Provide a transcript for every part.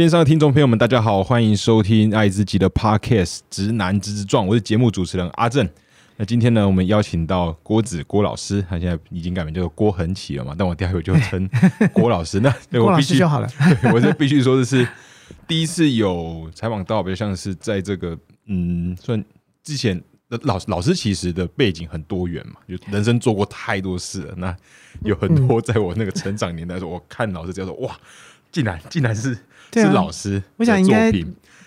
线上的听众朋友们，大家好，欢迎收听爱自己的 Podcast《直男直直撞》，我是节目主持人阿正。那今天呢，我们邀请到郭子郭老师，他现在已经改名叫做郭恒奇了嘛，但我待会就称郭老师。那对我必须师就好了。对我就必须说的是，第一次有采访到，比较像是在这个嗯，算之前的老老师其实的背景很多元嘛，就人生做过太多事了。那有很嗯多在我那个成长年代的时候，我看老师叫做哇，竟然竟然是、对啊是老师我想应该。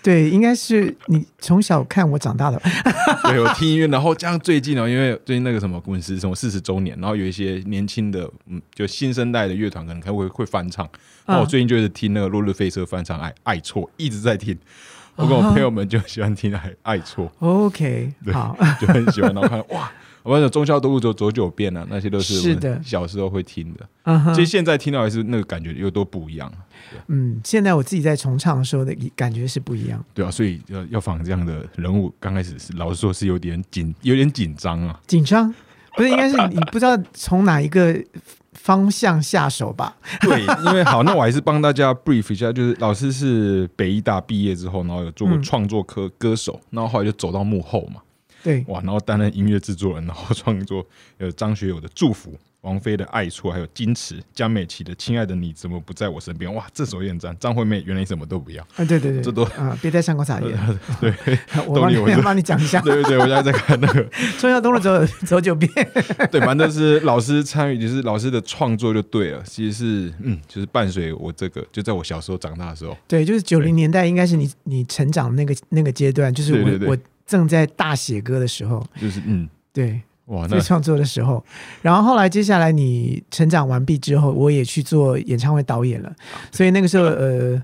对，应该是你从小看我长大的。对，我听音乐，然后加上最近呢，因为最近那个什么滚石什么四十周年，然后有一些年轻的，嗯，就新生代的乐团可能还会会翻唱。那我最近就是听那个落日飞车翻唱《爱爱错》，一直在听。我跟我朋友们就喜欢听《爱爱错 OK，对好，》，就很喜欢。然后看哇，我们的忠孝东路走走九遍啊，那些都是我是的。们小时候会听的。其实现在听到还是那个感觉又都不一样，嗯，现在我自己在重唱的时候的感觉是不一样，对啊，所以要要仿这样的人物，刚开始是老实说是有点紧，有点紧张啊。紧张，不是应该是你不知道从哪一个方向下手吧？对，因为好，那我还是帮大家 brief 一下，就是老师是北医大毕业之后，然后有做过嗯。创作科歌手，然后后来就走到幕后嘛，对，哇，然后担任音乐制作人，然后创作呃张学友的《祝福》。王菲的《爱错》，还有矜持，江美琪的《亲爱的你怎么不在我身边》，哇，这首也很赞。张惠妹原来你什么都不要，啊，对对对，这都啊，别再上过撒盐，对 我帮你我是 帮你讲一下，对对对，我现在在看那个，中药东路走走九遍，对，反正是老师参与，就是老师的创作就对了。其实是，嗯，就是伴随我这个，就在我小时候长大的时候，对，就是九零年代，应该是你你成长那个那个阶段，就是我我正在大写歌的时候，就是嗯，对，哇，在创作的时候，然后后来接下来你成长完毕之后，我也去做演唱会导演了，所以那个时候呃，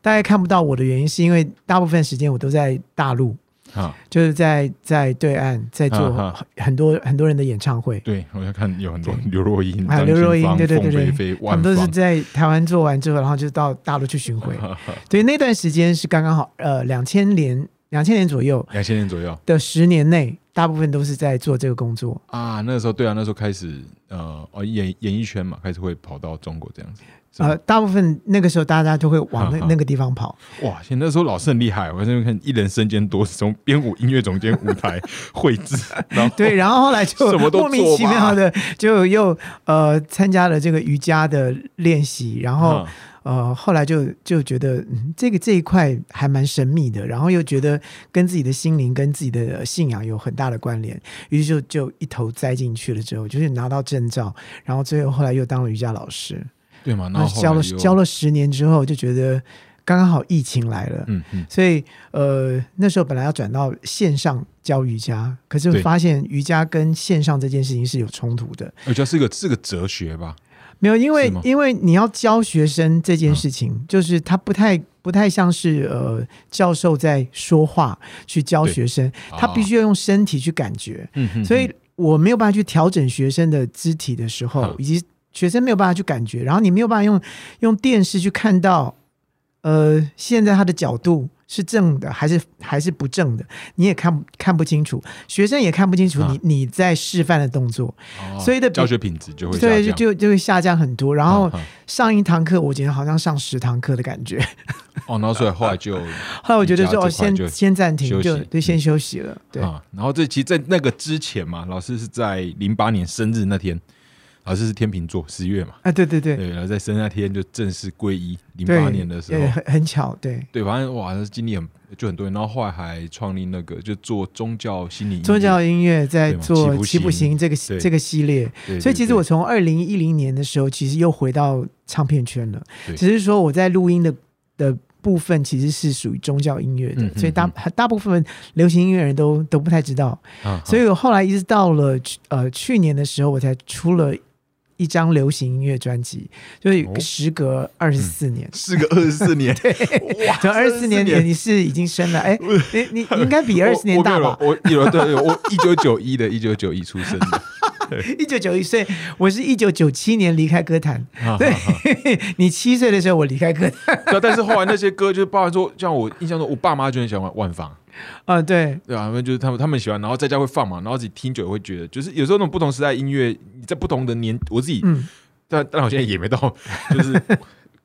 大家看不到我的原因，是因为大部分时间我都在大陆，啊，就是在在对岸在做啊啊。很多很多人的演唱会。对，我要看有很多刘若英、还有刘若英，对对对对，凤飞飞、他们都是，在台湾做完之后，然后就到大陆去巡回。对，那段时间是刚刚好，呃，两千年两千年左右两千年左右的十年内，大部分都是在做这个工作。啊。那时候对啊，那时候开始呃哦演演艺圈嘛，开始会跑到中国这样子。呃，大部分那个时候大家都会往那 那个地方跑。哇，现在那时候老师很厉害，我在那边看一人身兼多职，从编舞、音乐总监、舞台、绘制，然后对，然后后来就什么都莫名其妙的就又呃参加了这个瑜伽的练习，然后、嗯呃后来就就觉得、嗯、这个这一块还蛮神秘的，然后又觉得跟自己的心灵跟自己的信仰有很大的关联，于是就就一头栽进去了之后，就是拿到证照，然后最后后来又当了瑜伽老师，对嘛，然然后后教了教了十年之后，就觉得刚刚好疫情来了，嗯嗯，所以呃，那时候本来要转到线上教瑜伽，可是对。发现瑜伽跟线上这件事情是有冲突的。我觉得是个是个哲学吧，没有，因为因为你要教学生这件事情，就是他不太不太像是呃教授在说话去教学生，他必须要用身体去感觉，所以我没有办法去调整学生的肢体的时候嗯，以及学生没有办法去感觉，然后你没有办法用用电视去看到，呃，现在他的角度是正的还是还是不正的，你也看看不清楚，学生也看不清楚啊。你你在示范的动作，哦所以的教学品质就会下对，就降。就就会下降很多。然后上一堂课，我觉得好像上十堂课的感觉。哦，然后所以后来就 后来我觉得就先先暂停，就就，先休息了。对，啊，然后这其实，在那个之前嘛，老师是在零八年生日那天，老师是天秤座，十月嘛，啊，对对对。对，然后在生日那天就正式皈依。零对，八年的时候，很很巧，对。对，反正哇，那经历很就很多人，然后后来还创立那个就做宗教心理宗教音乐在做《七步行行》这个这个系列，所以其实我从二零一零年的时候，其实又回到唱片圈了。只是说我在录音的的部分其实是属于宗教音乐的，所以大大部分流行音乐人都都不太知道。啊所以我后来一直到了呃去年的时候，我才出了一张流行音乐专辑，就是哦。时隔二十四年。时隔二十四年，哇，就二十四年前，你是已经生了，哎，你你你 应该比二十年大吧？我我有对对，我一九九一的，一九九一出生的，一九九一岁，我是一九九七年离开歌坛。啊对，你七岁的时候我离开歌坛。但是后来那些歌就是包含说，像我印象中，我爸妈就很喜欢万芳，啊，对，对啊，他们就是他们他们喜欢，然后在家会放嘛，然后自己听久了会觉得，就是有时候那种不同时代音乐，你在不同的年，我自己，嗯，但但我现在也没到，就是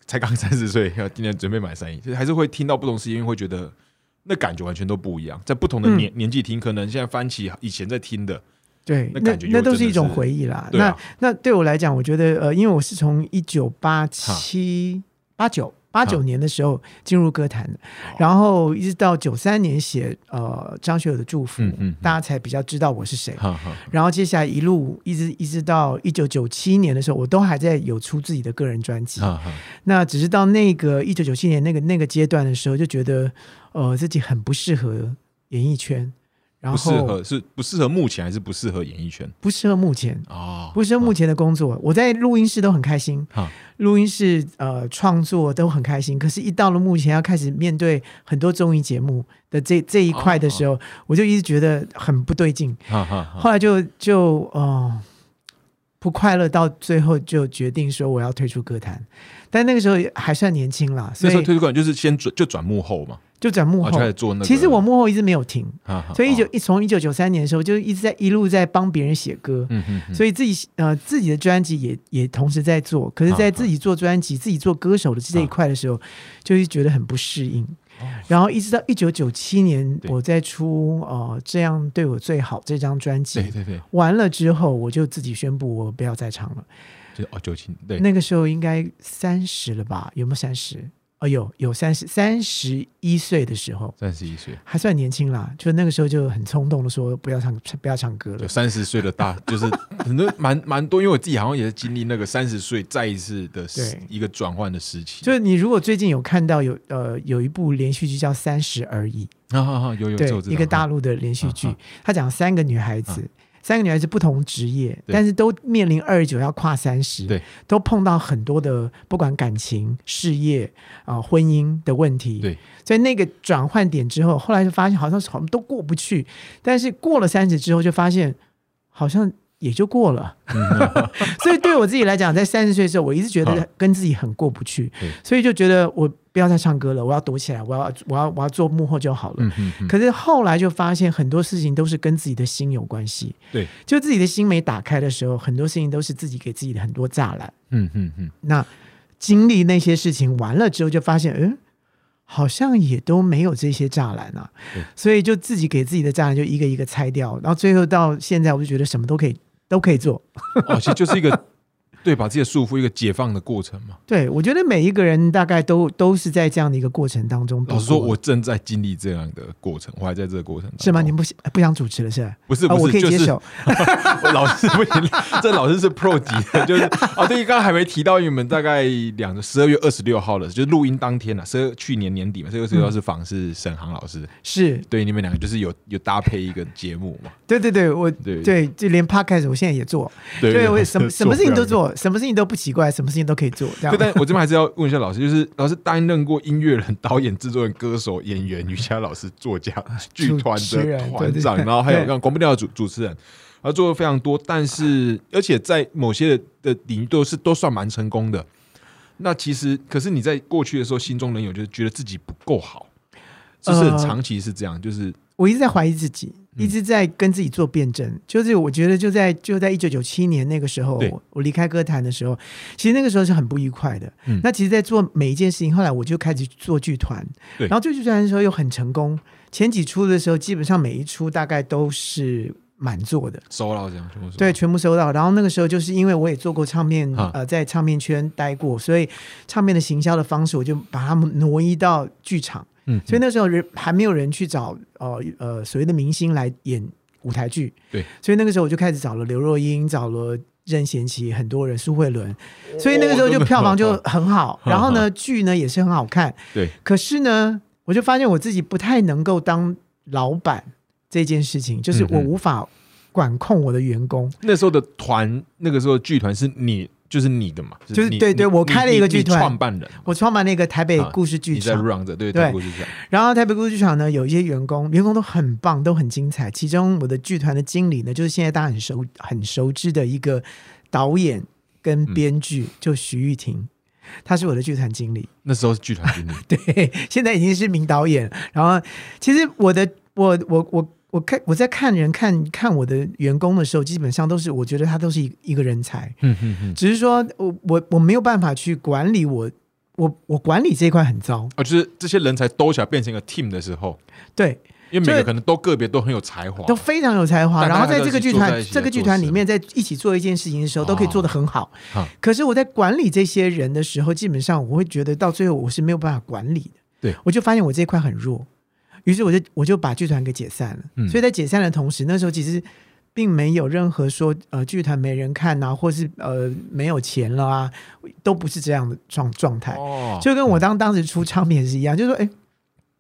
才刚三十岁，要今年准备买三亿，就是还是会听到不同时间，会觉得那感觉完全都不一样。在不同的年、年纪听，可能现在翻起以前在听的，对，那感觉就那都是一种回忆啦。啊那那对我来讲，我觉得呃，因为我是从一九八七八九八九年的时候进入歌坛的，然后一直到九三年写呃张学友的祝福，嗯大家才比较知道我是谁。然后接下来一路一直一直到一九九七年的时候，我都还在有出自己的个人专辑。那只是到那个一九九七年那个那个阶段的时候，就觉得呃自己很不适合演艺圈，然不后适合是不适合目前还是不适合演艺圈不适合目前。哦，不适合目前的工作，我在录音室都很开心，哈录音室呃创作都很开心。可是，一到了目前要开始面对很多综艺节目的这这一块的时候，我就一直觉得很不对劲。后来就就呃不快乐，到最后就决定说我要退出歌坛。但那个时候还算年轻啦，所以那时候推广就是先转就转幕后嘛，就转幕后然后就。开始做那个。其实我幕后一直没有停，所以一九哦一从一九九三年的时候就一直在一路在帮别人写歌。所以自己呃自己的专辑也也同时在做，可是，在啊自己做专辑、自己做歌手的这一块的时候，就是觉得很不适应。哦然后一直到一九九七年，我在出呃这样对我最好这张专辑对对对，完了之后，我就自己宣布我不要再唱了。就哦九七对，那个时候应该三十了吧？有没有三十？哦，有有三十三十一岁的时候，三十一岁，还算年轻啦。就那个时候就很冲动的说不要唱不要唱歌了有。三十岁的大，就是很多蛮蛮多，因为我自己好像也是经历那个三十岁再一次的一个转换的时期。就是你如果最近有看到有呃有一部连续剧叫《三十而已》，啊哈哈，有有对这我知道一个大陆的连续剧啊，它讲三个女孩子，三个女孩子不同职业，但是都面临二十九要跨三十，对，都碰到很多的不管感情、事业啊、婚姻的问题，对，所以那个转换点之后，后来就发现好像好像都过不去，但是过了三十之后，就发现好像。也就过了，所以对我自己来讲，在三十岁的时候，我一直觉啊得跟自己很过不去，所以就觉得我不要再唱歌了，我要躲起来，我要我要我要做幕后就好了。可是后来就发现很多事情都是跟自己的心有关系，对，就自己的心没打开的时候，很多事情都是自己给自己的很多栅栏。嗯嗯嗯，那经历那些事情完了之后，就发现，嗯，好像也都没有这些栅栏啊。对，所以就自己给自己的栅栏就一个一个拆掉，然后最后到现在，我就觉得什么都可以都可以做。哦，其实就是一个对把自己的束缚一个解放的过程嘛。对我觉得每一个人大概都都是在这样的一个过程当中。老实说，我正在经历这样的过程，我还在这个过程当中。是吗？您不不想主持了是不是不是，我可以就是接受。我老师不行，这老师是 Pro 级的，就是啊，对，刚刚还没提到，因为我们大概两个十二月二十六号了，就是录音当天啊，十二去年年底嘛，十二月二十六号是访是沈航老师，是对，你们两个就是有有搭配一个节目嘛，对对对，我对对，就连 podcast 我现在也做，对对我什么 什么事情都做。做，什么事情都不奇怪，什么事情都可以做，这样对，。但我这边还是要问一下老师，就是老师担任过音乐人、导演、制作人、歌手、演员、瑜伽老师、作家、剧团的 团长，然后还有让广播电台主主持人，而做的非常多，但是而且在某些的领域都是都算蛮成功的。那其实，可是你在过去的时候，心中仍有就是觉得自己不够好，就是长期是这样，就是我一直在怀疑自己，嗯一直在跟自己做辩证。就是我觉得就在就在一九九七年那个时候，我离开歌坛的时候，其实那个时候是很不愉快的。嗯那其实，在做每一件事情，后来我就开始做剧团，然后做剧团的时候又很成功。前几出的时候，基本上每一出大概都是满座的。收到这样，全部收对，全部收到。然后那个时候就是因为我也做过唱片，啊呃，在唱片圈待过，所以唱片的行销的方式，我就把它们挪移到剧场。嗯，所以那时候人还没有人去找呃呃所谓的明星来演舞台剧，对，所以那个时候我就开始找了刘若英，找了任贤齐，很多人，苏慧伦，所以那个时候就票房就很好，然后呢剧呢也是很好看，对，可是呢，我就发现我自己不太能够当老板这件事情，就是我无法管控我的员工。那时候的团，那个时候剧团是你，就是你的嘛，就是你对对我开了一个剧团创办人，我创办那个台北啊故事剧你在场，run 着，对对台北剧场，然后台北故事剧场呢有一些员工，员工都很棒，都很精彩。其中我的剧团的经理呢，就是现在大家很熟很熟知的一个导演跟编剧，嗯就徐玉婷，他是我的剧团经理。那时候是剧团经理，对，现在已经是名导演。然后其实我的我我我我看我在看人看看我的员工的时候，基本上都是我觉得他都是一一个人才，嗯嗯嗯，只是说我我我没有办法去管理我我我管理这一块很糟，啊，就是这些人才都起来变成一个 team 的时候，对，因为每个可能都个别都很有才华，都非常有才华。然后在这个剧团这个剧团里面，在一起做一件事情的时候，都可以做得很好。哈可是我在管理这些人的时候，基本上我会觉得到最后我是没有办法管理的。对，我就发现我这一块很弱，于是我就我就把剧团给解散了。嗯所以在解散的同时，那时候其实并没有任何说呃剧团没人看啊，或是呃没有钱了啊，都不是这样的状状态。哦，就跟我当当时出唱片是一样，就是说，哎，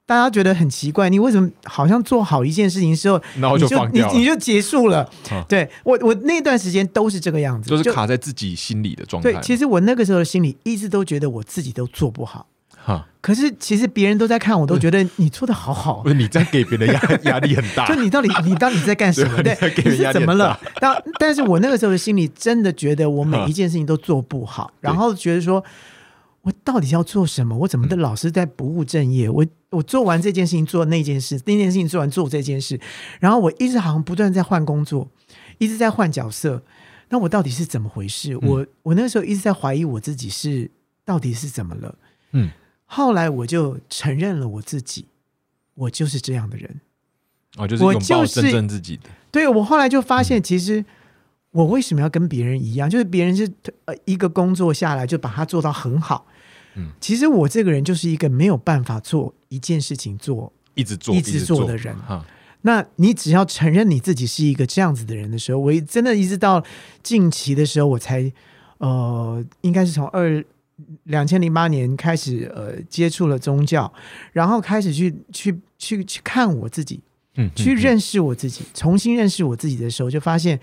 大家觉得很奇怪，你为什么好像做好一件事情之后，然后就你你就结束了啊？对我我那段时间都是这个样子，就是卡在自己心里的状态对。。其实我那个时候的心里一直都觉得我自己都做不好，哈，可是其实别人都在看，我都觉得你做的好好不。是你在给别人压 压力很大，就你到底你到底在干什么？对对你，给你人压力是怎么了很？但但是我那个时候的心里真的觉得我每一件事情都做不好，然后觉得说，我到底要做什么？我怎么的老是在不务正业？我我做完这件事情，做那件事，那件事情做完做这件事，然后我一直好像不断在换工作，一直在换角色。那我到底是怎么回事？我我那时候一直在怀疑我自己是到底是怎么了。嗯，后来我就承认了我自己，我就是这样的人。哦，就是我就是真正自己的，对我后来就发现，其实我为什么要跟别人一样？就是别人是呃一个工作下来就把它做到很好，嗯，其实我这个人就是一个没有办法做一件事情做。一直做一直做做的人哈，那你只要承认你自己是一个这样子的人的时候，我一真的一直到近期的时候，我才呃，应该是从二两千零八年开始呃接触了宗教，然后开始去去去去看我自己，嗯，去认识我自己，重新认识我自己的时候，就发现，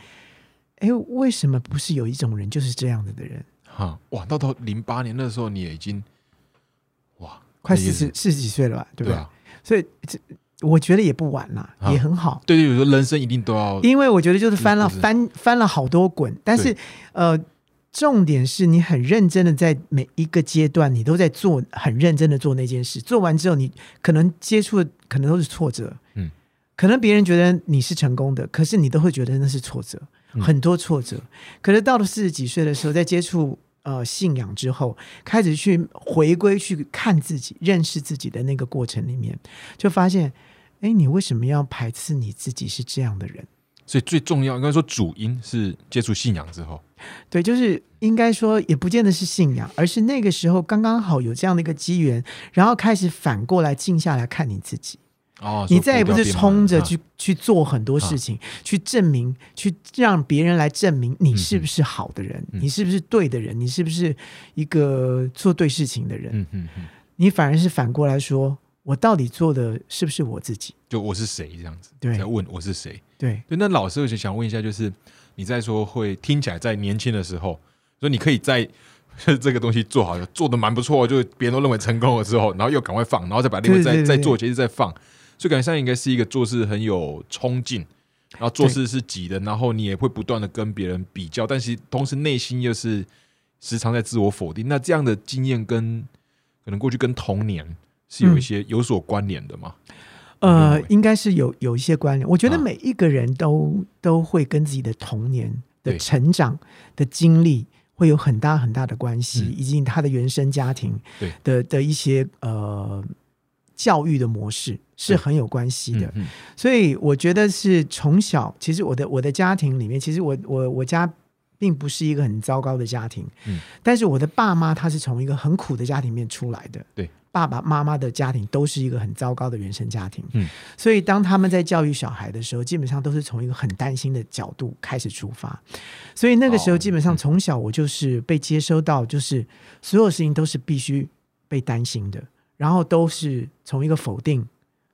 哎，为什么不是有一种人就是这样子的人？哈，哇，到到零八年那时候，你也已经哇，快四十四十几岁了吧，对不对？所以这我觉得也不晚啦，啊也很好。对对，有时候人生一定都要因为我觉得就是翻了翻翻了好多滚，但是呃，重点是你很认真的在每一个阶段，你都在做很认真的做那件事，做完之后，你可能接触的可能都是挫折，嗯，可能别人觉得你是成功的，可是你都会觉得那是挫折，嗯很多挫折。可是到了四十几岁的时候，在接触呃信仰之后，开始去回归去看自己、认识自己的那个过程里面，就发现，哎，你为什么要排斥你自己是这样的人？所以最重要应该说主因是接触信仰之后，对，就是应该说，也不见得是信仰，而是那个时候刚刚好有这样的一个机缘，然后开始反过来静下来看你自己。哦，你再也不是冲着去去做很多事情，去证明，去让别人来证明你是不是好的人，嗯你是不是对的人，你是不是一个做对事情的人。嗯嗯嗯，你反而是反过来说，我到底做的是不是我自己？就我是谁这样子，对在问我是谁。对，对，那老师我就想问一下，就是你在说会听起来在年轻的时候，说你可以在 这个东西做好，做的蛮不错，就是别人都认为成功了之后，然后又赶快放，然后再把另外再再做，接着再放，所以感觉上应该是一个做事很有冲劲，然后做事是急的，然后你也会不断的跟别人比较，但是同时内心又是时常在自我否定。那这样的经验跟可能过去跟童年是有一些有所关联的吗？呃应该是有有一些关联。我觉得啊。每一个人都、都会跟自己的童年的成长的经历会有很大很大的关系，嗯。以及他的原生家庭对。的的一些呃教育的模式是很有关系的。所以我觉得是从小，其实我的我的家庭里面，其实我我我家并不是一个很糟糕的家庭，嗯。但是我的爸妈他是从一个很苦的家庭里面出来的，对，爸爸妈妈的家庭都是一个很糟糕的原生家庭，嗯，所以当他们在教育小孩的时候，基本上都是从一个很担心的角度开始出发，所以那个时候哦基本上嗯。从小我就是被接收到，就是所有事情都是必须被担心的，然后都是从一个否定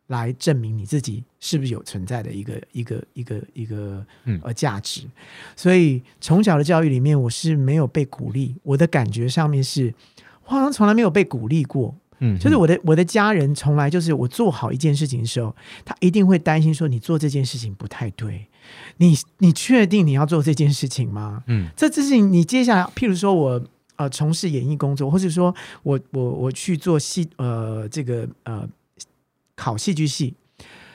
来证明你自己是不是有存在的一个一个一个一个嗯。呃价值。所以从小的教育里面，我是没有被鼓励，我的感觉上面是，我好像从来没有被鼓励过。嗯，就是我的我的家人从来就是我做好一件事情的时候，他一定会担心说你做这件事情不太对，你你确定你要做这件事情吗？嗯。这这事情你接下来，譬如说我呃从事演艺工作，或者说我我我去做戏呃这个呃考戏剧系，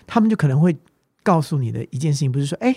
他们就可能会告诉你的一件事情，不是说哎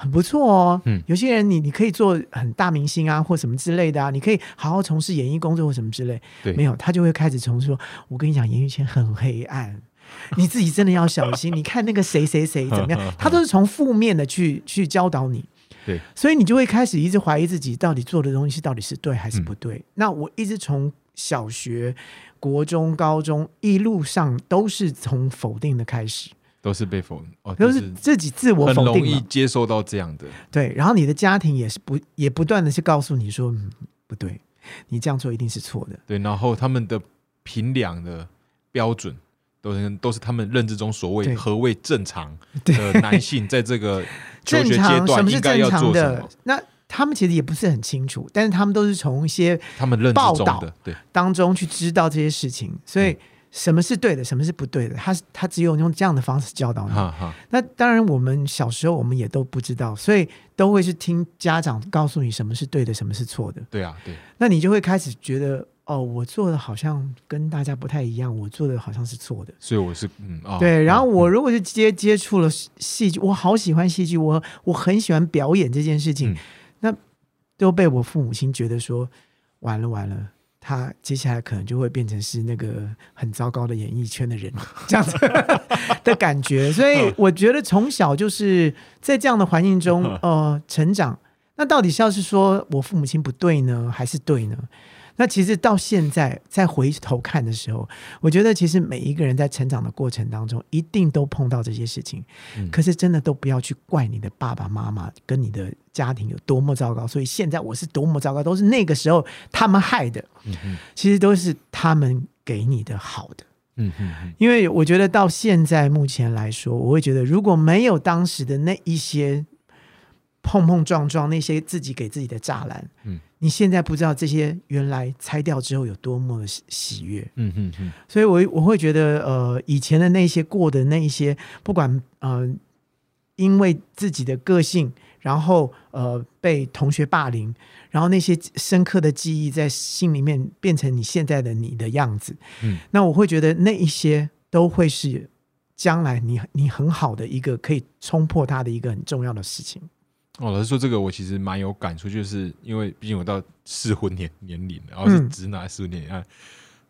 很不错哦。嗯有些人你你可以做很大明星啊，或什么之类的啊，你可以好好从事演艺工作或什么之类。对没有他就会开始从事说，我跟你讲，演艺圈很黑暗。你自己真的要小心。你看那个谁谁谁怎么样，他都是从负面的去去教导你。对，所以你就会开始一直怀疑自己到底做的东西到底是对还是不对。嗯那我一直从小学、国中、高中一路上都是从否定的开始，都是被否哦，都是自己自我很容易否定嘛。接受到这样的，对，然后你的家庭也是不也不断的去告诉你说，嗯，不对，你这样做一定是错的。对，然后他们的评量的标准都是都是他们认知中所谓何谓正常的男性在这个 求正学阶常什么是段应该正常要做什的么，？那他们其实也不是很清楚，但是他们都是从一些他们认知中的对，当中去知道这些事情，所以什么是对的，什么是不对的，他他只有用这样的方式教导你。哈哈，那当然，我们小时候我们也都不知道，所以都会去听家长告诉你什么是对的，什么是错的。对啊，对，那你就会开始觉得，哦，我做的好像跟大家不太一样，我做的好像是错的。所以我是嗯啊，对，然后嗯我如果是接接触了戏剧，我好喜欢戏剧，我我很喜欢表演这件事情，嗯那都被我父母亲觉得说，完了完了，他接下来可能就会变成是那个很糟糕的演艺圈的人，这样子的感觉。所以我觉得从小就是在这样的环境中 呃成长。那到底是要是说我父母亲不对呢，还是对呢？那其实到现在再回头看的时候，我觉得其实每一个人在成长的过程当中，一定都碰到这些事情。嗯可是真的都不要去怪你的爸爸妈妈跟你的家庭有多么糟糕，所以现在我是多么糟糕，都是那个时候他们害的，其实都是他们给你的好的。嗯嗯嗯，因为我觉得到现在目前来说，我会觉得如果没有当时的那一些碰碰撞撞，那些自己给自己的栅栏，嗯，你现在不知道这些原来拆掉之后有多么的喜喜悦。嗯嗯嗯，所以我我会觉得，呃，以前的那些过的那一些，不管呃，因为自己的个性，然后呃被同学霸凌，然后那些深刻的记忆在心里面变成你现在的你的样子，嗯，那我会觉得那一些都会是将来你你很好的一个可以冲破它的一个很重要的事情。哦，老实说，这个我其实蛮有感触，就是因为毕竟我到适婚年年龄了，然后是嗯直男适婚年龄，然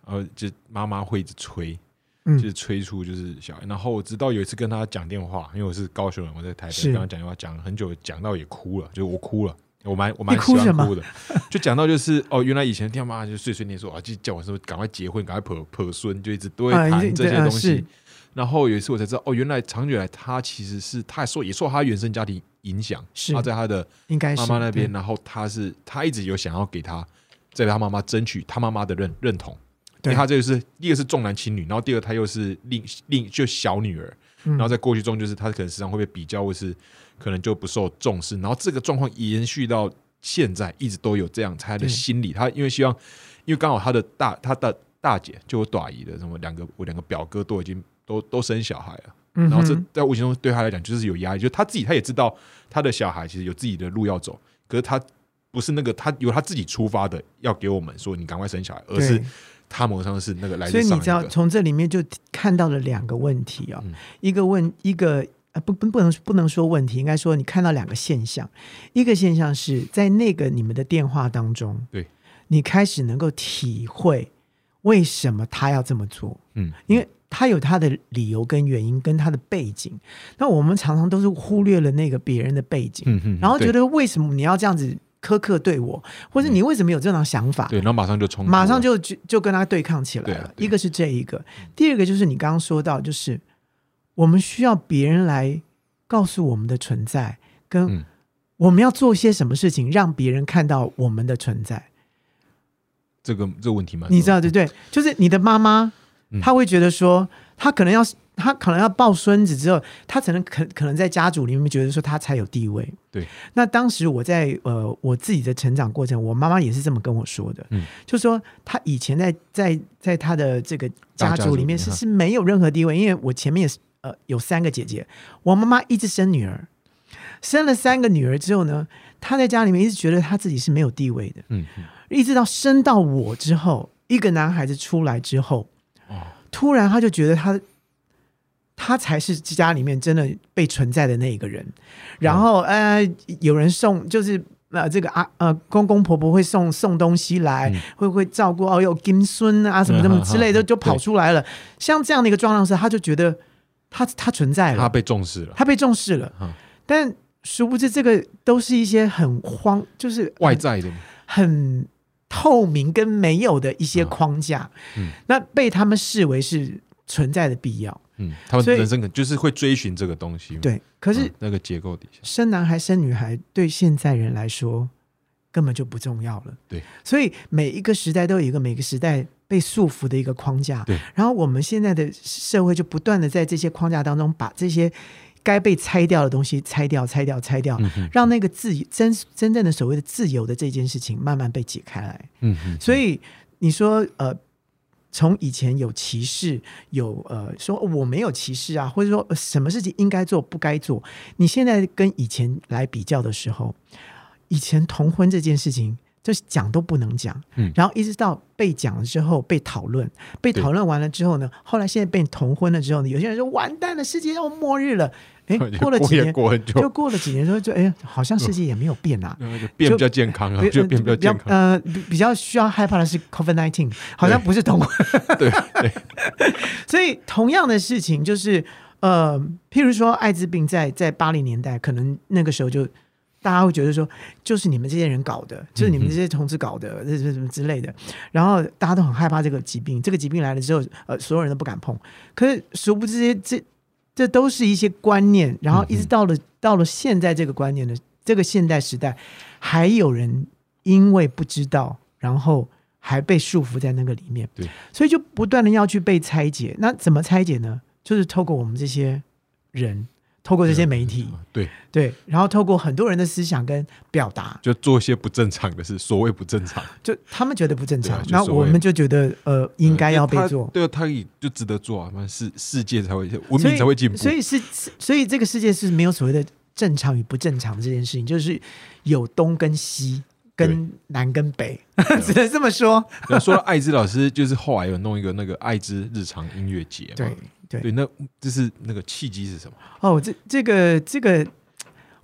后就妈妈会一直催，嗯就是催促就是小孩。然后我直到有一次跟他讲电话，因为我是高雄人，我在台北是跟他讲电话，讲了很久，讲到也哭了，就是我哭了。我蛮我蛮喜欢哭的，就讲到就是哦，原来以前听妈妈就碎碎念说啊，就叫我说赶快结婚，赶快婆婆孙，就一直都会啊谈这些东西。然后有一次我才知道，哦，原来长久以来他其实是他受也受他原生家庭影响，是。他在他的应该是妈妈那边，然后他是他一直有想要给他在他妈妈争取他妈妈的认认同，因对为他这个是第一个是重男轻女，然后第二个他又是另另就小女儿，嗯。然后在过去中就是他可能时常会被比较，或是可能就不受重视，然后这个状况延续到现在一直都有这样，他的心理他因为希望，因为刚好他的大他的大姐就我大姨的什么两个我两个表哥都已经都都生小孩了。嗯然后这在无形中对他来讲就是有压力，就他自己他也知道他的小孩其实有自己的路要走，可是他不是那个他由他自己出发的要给我们说你赶快生小孩，而是他某种上是那个来自所以你知道，从这里面就看到了两个问题啊、嗯一个问一个呃不不不能不能说问题，应该说你看到两个现象。一个现象是在那个你们的电话当中，对。你开始能够体会为什么他要这么做，嗯，因为他有他的理由跟原因跟他的背景。那我们常常都是忽略了那个别人的背景，然后觉得为什么你要这样子苛刻对我，或者你为什么有这种想法？对，然后马上就冲，马上就就就跟他对抗起来了。啊啊一个是这一个，第二个就是你刚刚说到，就是我们需要别人来告诉我们的存在，跟嗯我们要做些什么事情，让别人看到我们的存在。这个这个问题吗，你知道对不对？就是你的妈妈嗯，她会觉得说，他可能要。他可能要抱孙子之后，他才能可可能在家族里面觉得说他才有地位。对。那当时我在呃我自己的成长过程，我妈妈也是这么跟我说的。嗯。就说他以前在在在他的这个家族里面是是没有任何地位，因为我前面也是呃有三个姐姐，我妈妈一直生女儿，生了三个女儿之后呢，她在家里面一直觉得她自己是没有地位的。嗯嗯一直到生到我之后，一个男孩子出来之后，哦突然他就觉得他他才是家里面真的被存在的那一个人。然后呃，有人送就是。呃，这个啊，呃，公公婆婆会送送东西来，会不会照顾哦？有金孙啊，什么什么之类的，就跑出来了。像这样的一个状况时，他就觉得他他存在了，他被重视了，他被重视了。但殊不知，这个都是一些很荒，就是外在的、很透明跟没有的一些框架。嗯，那被他们视为是存在的必要。嗯，他们人生可就是会追寻这个东西。对，可是那个结构底下，生男孩生女孩对现在人来说根本就不重要了。对，所以每一个时代都有一个每个时代被束缚的一个框架。对，然后我们现在的社会就不断的在这些框架当中把这些该被拆掉的东西拆掉、拆掉、拆掉，让那个自真真正的所谓的自由的这件事情慢慢被解开来。嗯嗯，所以你说呃。从以前有歧视，有呃说我没有歧视啊，或者说什么事情应该做不该做，你现在跟以前来比较的时候，以前同婚这件事情就是讲都不能讲，嗯，然后一直到被讲了之后被讨论，被讨论完了之后呢，后来现在被同婚了之后呢，有些人说完蛋了，世界要末日了。哎，过了几年，就过了几年，之后就哎，好像世界也没有变啊，变比较健康啊，就变比较健康。呃，比较需要害怕的是 COVID nineteen，好像不是同婚。对 对。所以同样的事情就是，呃，譬如说艾滋病，在在八零年代，可能那个时候就大家会觉得说，就是你们这些人搞的，就是你们这些同志搞的，这什么之类的。然后大家都很害怕这个疾病，这个疾病来了之后，呃，所有人都不敢碰。可是殊不知这。这都是一些观念，然后一直到了到了现在这个观念的这个现代时代，还有人因为不知道，然后还被束缚在那个里面，对，所以就不断的要去被拆解。那怎么拆解呢？就是透过我们这些人。透过这些媒体，对对，然后透过很多人的思想跟表达，就做一些不正常的事，所谓不正常，就他们觉得不正常，那我们就觉得呃应该要被做，对，他也就值得做啊，世世界才会文明才会进步，所以是所以这个世界是没有所谓的正常与不正常这件事情，就是有东跟西，跟南跟北，只能这么说。说到艾滋老师，就是后来有弄一个那个艾滋日常音乐节，对。对，那这是那个契机是什么？哦，这这个这个，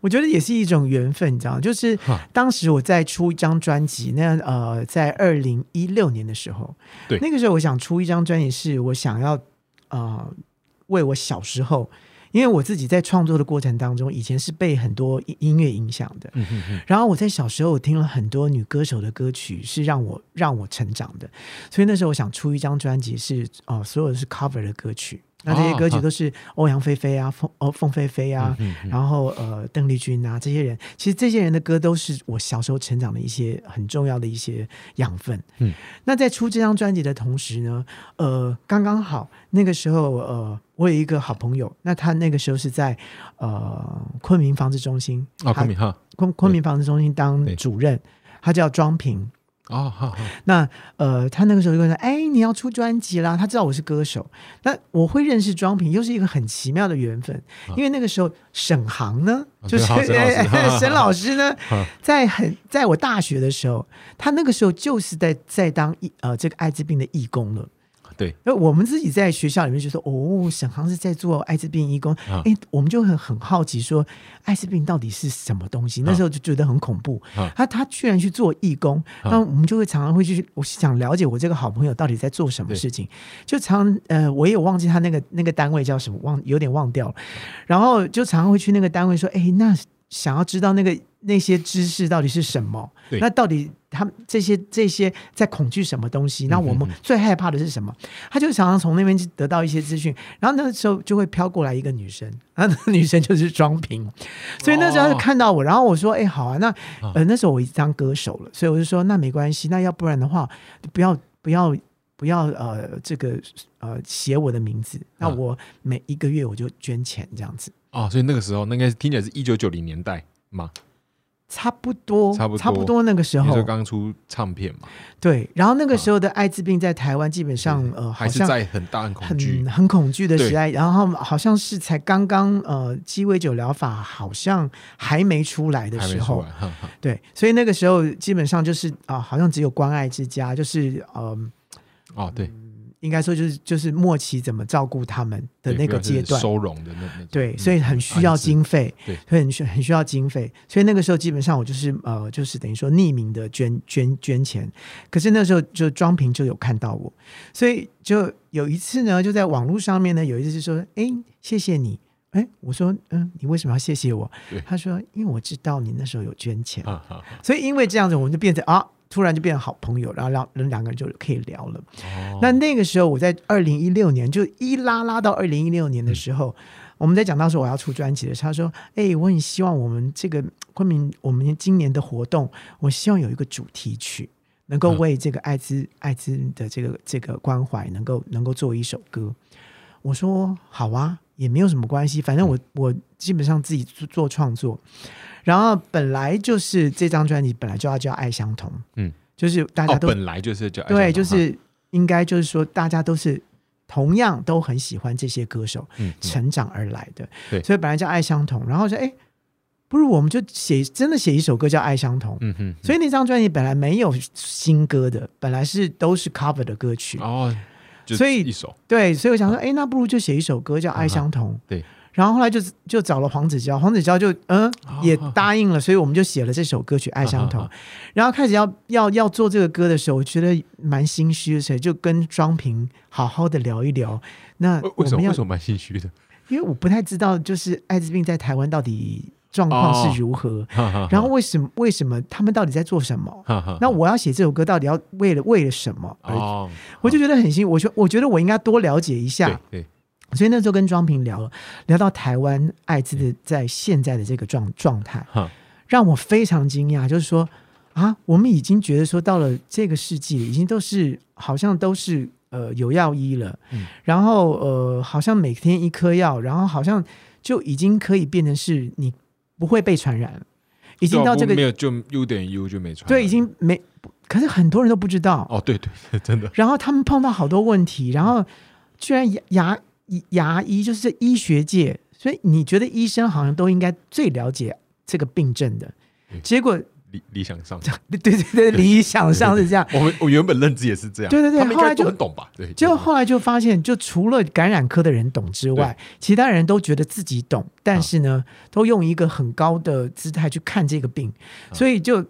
我觉得也是一种缘分，你知道就是当时我在出一张专辑，那呃，在二零一六年的时候，对，那个时候我想出一张专辑，是我想要呃，为我小时候。因为我自己在创作的过程当中，以前是被很多音乐影响的，然后我在小时候我听了很多女歌手的歌曲，是让我让我成长的，所以那时候我想出一张专辑，是哦，所有的是 cover 的歌曲。那这些歌曲都是欧阳菲菲啊，凤哦凤飞飞啊，然后呃邓丽君啊这些人，其实这些人的歌都是我小时候成长的一些很重要的一些养分。嗯，那在出这张专辑的同时呢，呃，刚刚好那个时候，呃，我有一个好朋友，那他那个时候是在呃昆明防治中心啊，昆明哈，昆昆明防治中心当主任，他叫庄平。哦，好，好。那呃，他那个时候就说：“哎，你要出专辑啦！”他知道我是歌手，那我会认识庄平，又是一个很奇妙的缘分。因为那个时候沈航呢，就是沈老师呢，在很在我大学的时候，他那个时候就是在在当义呃这个艾滋病的义工了。对，那我们自己在学校里面就说，哦，沈航是在做艾滋病义工，哎，我们就很很好奇，说艾滋病到底是什么东西？那时候就觉得很恐怖。他他居然去做义工，那我们就会常常会去，我想了解我这个好朋友到底在做什么事情。就常呃，我也忘记他那个那个单位叫什么，忘有点忘掉了。然后就常常会去那个单位说，哎，那想要知道那个。那些知识到底是什么？那到底他们这些这些在恐惧什么东西？那我们最害怕的是什么？他就常常从那边得到一些资讯，然后那时候就会飘过来一个女生，然后女生就是装瓶，所以那时候就看到我，然后我说：“哎，好啊，那呃那时候我已经当歌手了，所以我就说那没关系，那要不然的话，不要不要不要呃这个呃写我的名字，那我每一个月我就捐钱这样子。”哦，所以那个时候那应该是听起来是一九九零年代吗？差不多，差不多，差不多那个时候，就刚出唱片嘛。对，然后那个时候的艾滋病在台湾基本上呃，还是在很大很恐惧、很恐惧的时代。然后好像是才刚刚呃鸡尾酒疗法好像还没出来的时候，对，所以那个时候基本上就是啊，好像只有关爱之家，就是呃，哦对。应该说就是就是末期怎么照顾他们的那个阶段，收容的那那对，所以很需要经费，对，很需很需要经费，所以那个时候基本上我就是呃，就是等于说匿名的捐捐捐钱，可是那时候就庄平就有看到我，所以就有一次呢，就在网络上面呢，有一次就说，哎，谢谢你，哎，我说，嗯，你为什么要谢谢我？他说，因为我知道你那时候有捐钱，所以因为这样子，我们就变成啊。突然就变成好朋友，然后两人两个人就可以聊了。那那个时候，我在二零一六年就一拉拉到二零一六年的时候，我们在讲到说我要出专辑的时候，他说：“哎，我很希望我们这个昆明，我们今年的活动，我希望有一个主题曲，能够为这个艾滋艾滋的这个这个关怀，能够能够做一首歌。”我说：“好啊，也没有什么关系，反正我我基本上自己做做创作。”然后本来就是这张专辑本来就要叫《爱相同》，嗯，就是大家都本来就是叫对，就是应该就是说大家都是同样都很喜欢这些歌手，嗯，成长而来的，对，所以本来叫《爱相同》，然后说哎，不如我们就写真的写一首歌叫《爱相同》，嗯哼，所以那张专辑本来没有新歌的，本来是都是 cover 的歌曲。哦，所以一首。对，所以我想说，哎，那不如就写一首歌叫《爱相同》，对。然后后来就就找了黄子佼，黄子佼就嗯也答应了，所以我们就写了这首歌曲《爱相同》。然后开始要要要做这个歌的时候，我觉得蛮心虚的，所以就跟庄平好好的聊一聊。那为什么为什么蛮心虚的？因为我不太知道，就是艾滋病在台湾到底状况是如何，然后为什么为什么他们到底在做什么？那我要写这首歌到底要为了为了什么？哦，我就觉得很心，我觉我觉得我应该多了解一下。对。所以那时候跟庄平聊了，聊到台湾艾滋的在现在的这个状状态，让我非常惊讶。就是说啊，我们已经觉得说到了这个世纪，已经都是好像都是呃有药医了，然后呃好像每天一颗药，然后好像就已经可以变成是你不会被传染，已经到这个没有就 U 点 U 就没传，对，已经没。可是很多人都不知道哦，对对，真的。然后他们碰到好多问题，然后居然牙牙。牙医就是医学界，所以你觉得医生好像都应该最了解这个病症的，结果理理想上，对对对，理想上是这样。我们我原本认知也是这样，对对对，后来就很懂吧？对，结果后来就发现，就除了感染科的人懂之外，其他人都觉得自己懂，但是呢，都用一个很高的姿态去看这个病，所以就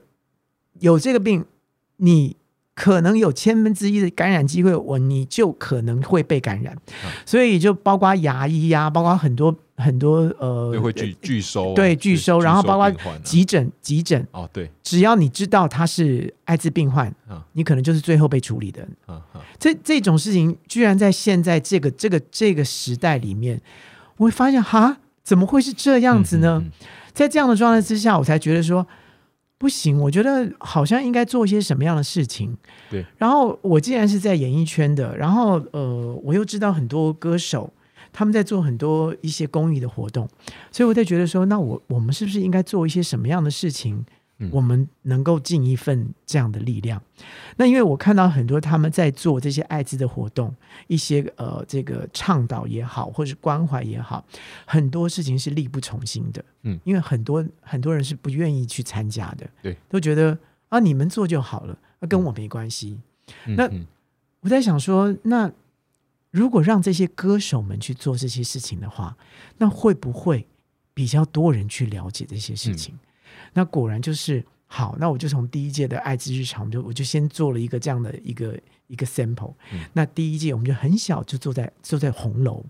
有这个病，你。可能有千分之一的感染机会，我你就可能会被感染，所以就包括牙医呀，包括很多很多呃，会拒拒收，对拒收，然后包括急诊急诊哦，对，只要你知道他是艾滋病患，你可能就是最后被处理的。这这种事情居然在现在这个这个这个时代里面，我会发现哈，怎么会是这样子呢？在这样的状态之下，我才觉得说。不行，我觉得好像应该做一些什么样的事情。对，然后我既然是在演艺圈的，然后呃，我又知道很多歌手他们在做很多一些公益的活动，所以我在觉得说，那我我们是不是应该做一些什么样的事情？我们能够尽一份这样的力量，那因为我看到很多他们在做这些艾滋的活动，一些呃这个倡导也好，或是关怀也好，很多事情是力不从心的。嗯，因为很多很多人是不愿意去参加的，对，都觉得啊你们做就好了，那跟我没关系。那我在想说，那如果让这些歌手们去做这些事情的话，那会不会比较多人去了解这些事情？那果然就是好，那我就从第一届的爱之日常，我就我就先做了一个这样的一个一个 sample。那第一届我们就很小，就坐在坐在红楼。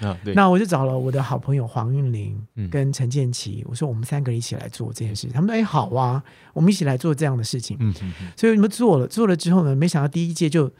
啊，对。那我就找了我的好朋友黄韵玲跟陈建奇，我说我们三个人一起来做这件事。他们说：“哎，好啊，我们一起来做这样的事情。”嗯嗯嗯。所以你们做了，做了之后呢，没想到第一届就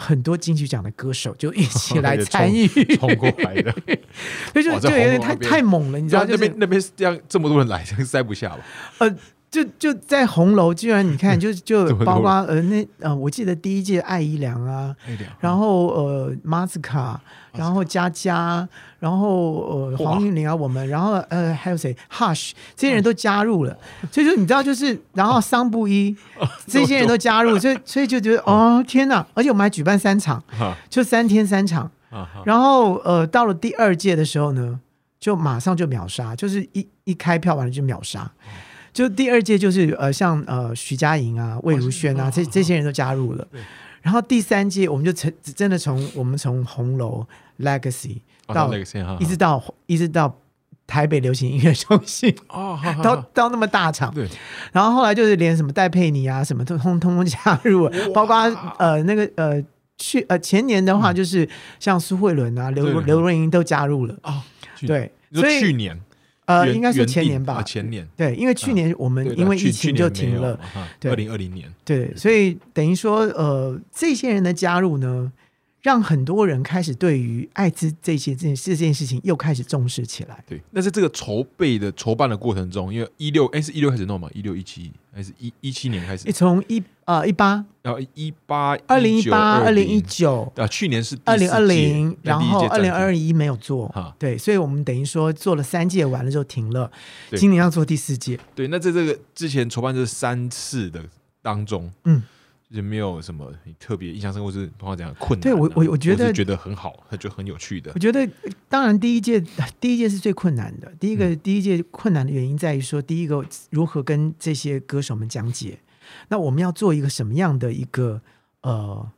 很多金曲奖的歌手就一起 来参与，冲过来的。所以就就有点太太猛了，你知道？那边那边这样这么多人来，塞不下吧？呃。就就在红楼，居然你看，就就包括呃那呃，我记得第一届艾怡良啊，然后呃马斯卡，然后佳佳，然后呃黄韵玲啊，我们，然后呃还有谁？Hush，这些人都加入了，所以说你知道，就是然后桑布伊 这些人都加入，所以所以就觉得哦天哪！而且我们还举办三场，就三天三场，然后呃到了第二届的时候呢，就马上就秒杀，就是一一开票完了就秒杀。就第二届就是呃，像呃徐佳莹啊、魏如萱啊，这这些人都加入了。然后第三届我们就成真的从我们从红楼 Legacy 哦到一直到一直到台北流行音乐中心，哦，到到那么大场，对，然后后来就是连什么戴佩妮啊什么都通通通加入了，包括呃那个呃去呃前年的话就是像苏慧伦啊、刘刘若英都加入了，哦，去，对，所以去年。原呃应该是前年吧啊，前年。对，因为去年我们因为疫情就停了，对二零二零年，对，所以等于说，呃，这些人的加入呢，让很多人开始对于艾滋这些这件这件事情又开始重视起来。对。那在这个筹备的筹办的过程中，因为一六哎是一六开始弄嘛，一六一七还是一一七年开始，从一呃一八、然后一八二零一八、二零。一九、啊，去年是二零二零，然后二零二一没有做。哈，对，所以我们等于说做了三届，完了之后停了，今年要做第四届。对，那在这个之前筹办这三次的当中，嗯，就没有什么特别印象深刻，或是不好讲困难啊。对我我我觉得是觉得很好，就很有趣的我。觉得，当然第一届第一届是最困难的。第一个、第一届困难的原因在于说，第一个如何跟这些歌手们讲解。那我们要做一个什么样的一个呃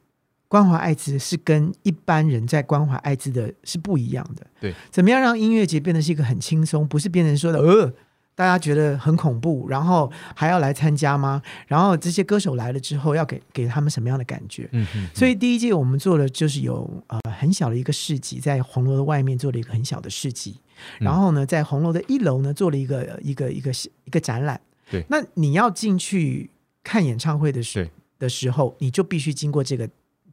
关怀艾滋，是跟一般人在关怀艾滋的是不一样的。对，怎么样让音乐节变得是一个很轻松，不是变成说的呃。大家觉得很恐怖，然后还要来参加吗？然后这些歌手来了之后，要给给他们什么样的感觉？嗯嗯，所以第一届我们做了就是有呃很小的一个市集，在红楼的外面做了一个很小的市集，嗯然后呢，在红楼的一楼呢做了一个呃一个一个一个展览。对那你要进去看演唱会的时的时候，你就必须经过这个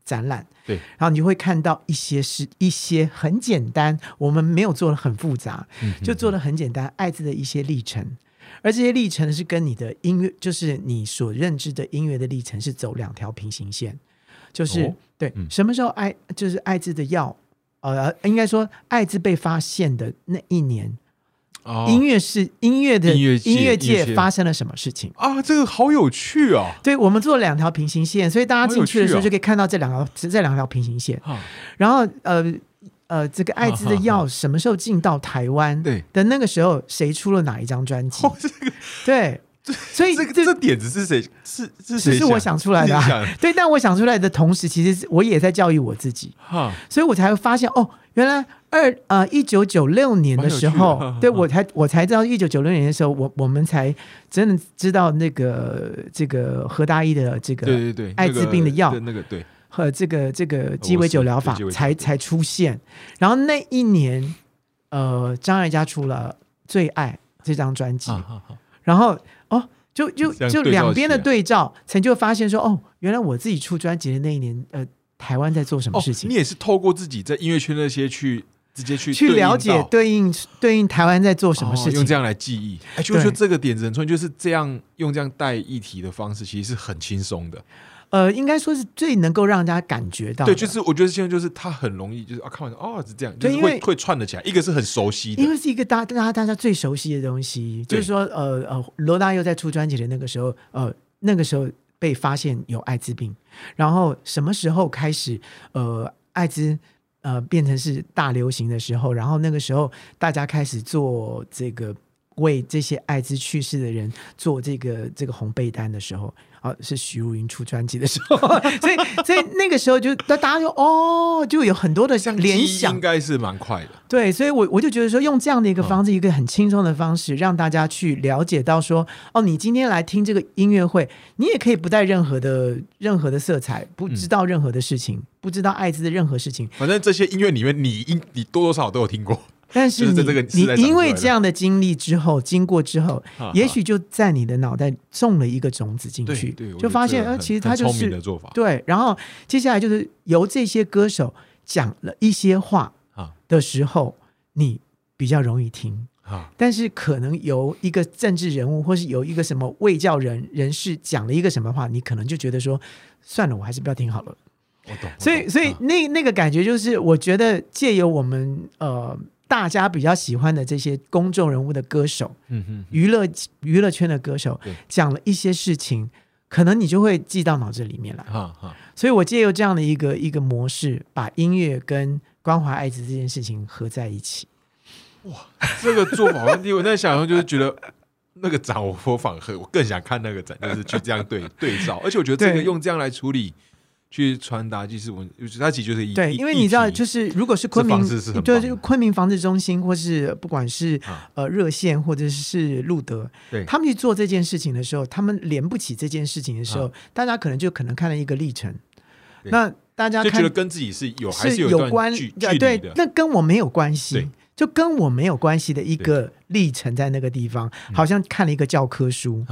展览，对，然后你就会看到一些是一些很简单，我们没有做的很复杂，嗯就做的很简单，艾滋的一些历程。而这些历程是跟你的音乐，就是你所认知的音乐的历程是走两条平行线，就是、哦对、嗯。什么时候艾就是艾滋的药，呃，应该说艾滋被发现的那一年，哦音乐是音乐的音乐界音乐界界发生了什么事情？啊，这个好有趣啊。对，我们做了两条平行线，所以大家进去的时候就可以看到这两条这两条平行线。啊，然后呃呃，这个艾滋的药什么时候进到台湾？对，的那个时候，谁出了哪一张专辑？哦，这个对，所以这个这点子是谁？是是谁是我想出来的。对，但我想出来的同时，其实我也在教育我自己，哈，所以我才会发现哦，原来二呃一九九六年的时候 对我才我才知道一九九六年的时候，我我们才真的知道那个这个何大一的这个对对对，艾滋病的药那个那个对，和这个这个鸡尾酒疗法才才出现。然后那一年，呃，张艾嘉出了《最爱》这张专辑，然后哦，就就就两边的对照，才就发现说，哦，原来我自己出专辑的那一年，呃，台湾在做什么哦事，情，你也是透过自己在音乐圈那些去直接去去了解对应对应台湾在做什么事情。哦用这样来记忆。哎，就是说这个点子很重要，就是这样用这样带议题的方式，其实是很轻松的。呃，应该说是最能够让大家感觉到，对，就是我觉得现在就是它很容易，就是啊，看完哦是这样，就会会串得起来。一个是很熟悉的因，为是一个大大家大家最熟悉的东西，就是说，呃呃，罗大佑在出专辑的那个时候，呃，那个时候被发现有艾滋病，然后什么时候开始，呃，艾滋呃变成是大流行的时候，然后那个时候大家开始做这个为这些艾滋去世的人做这个这个红被单的时候。啊，是徐如云出专辑的时候，所以所以那个时候就大家就哦，就有很多的像联想应，该是蛮快的。对，所以我我就觉得说，用这样的一个嗯方式，一个很轻松的方式，让大家去了解到说，哦，你今天来听这个音乐会，你也可以不带任何的任何的色彩，不知道任何的事情，不知道艾滋的任何事情，反正这些音乐里面，你应你多多少少都有听过。但是你你因为这样的经历之后，经过之后也许就在你的脑袋种了一个种子进去就发现，呃，觉得这个很其实他就是的做法对，然后接下来就是由这些歌手讲了一些话啊的时候，你比较容易听。啊，但是可能由一个政治人物，或是由一个什么卫教人人士讲了一个什么话，你可能就觉得说，算了，我还是不要听好了。我懂。我所以，所以那那个感觉就是，我觉得借由我们呃大家比较喜欢的这些公众人物的歌手，嗯哼，娱乐娱乐圈的歌手讲了一些事情，可能你就会记到脑子里面来。哈哈，所以我借由这样的一个一个模式，把音乐跟关怀艾滋这件事情合在一起。哇这个做法，问题我在想象就是觉得那个展，我我反而我更想看那个展，就是去这样对 对照，而且我觉得这个用这样来处理，去传达就是它其实就是一对，因为你知道，就是如果是昆明这方式是很，就是昆明防治中心，或是不管是啊。呃热线或者是路德，对。他们去做这件事情的时候，他们连不起这件事情的时候，大家可能就可能看了一个历程。那大家看就觉得跟自己是有还是有关对对的，，那跟我没有关系。对。就跟我没有关系的一个历程，在那个地方，嗯。好像看了一个教科书。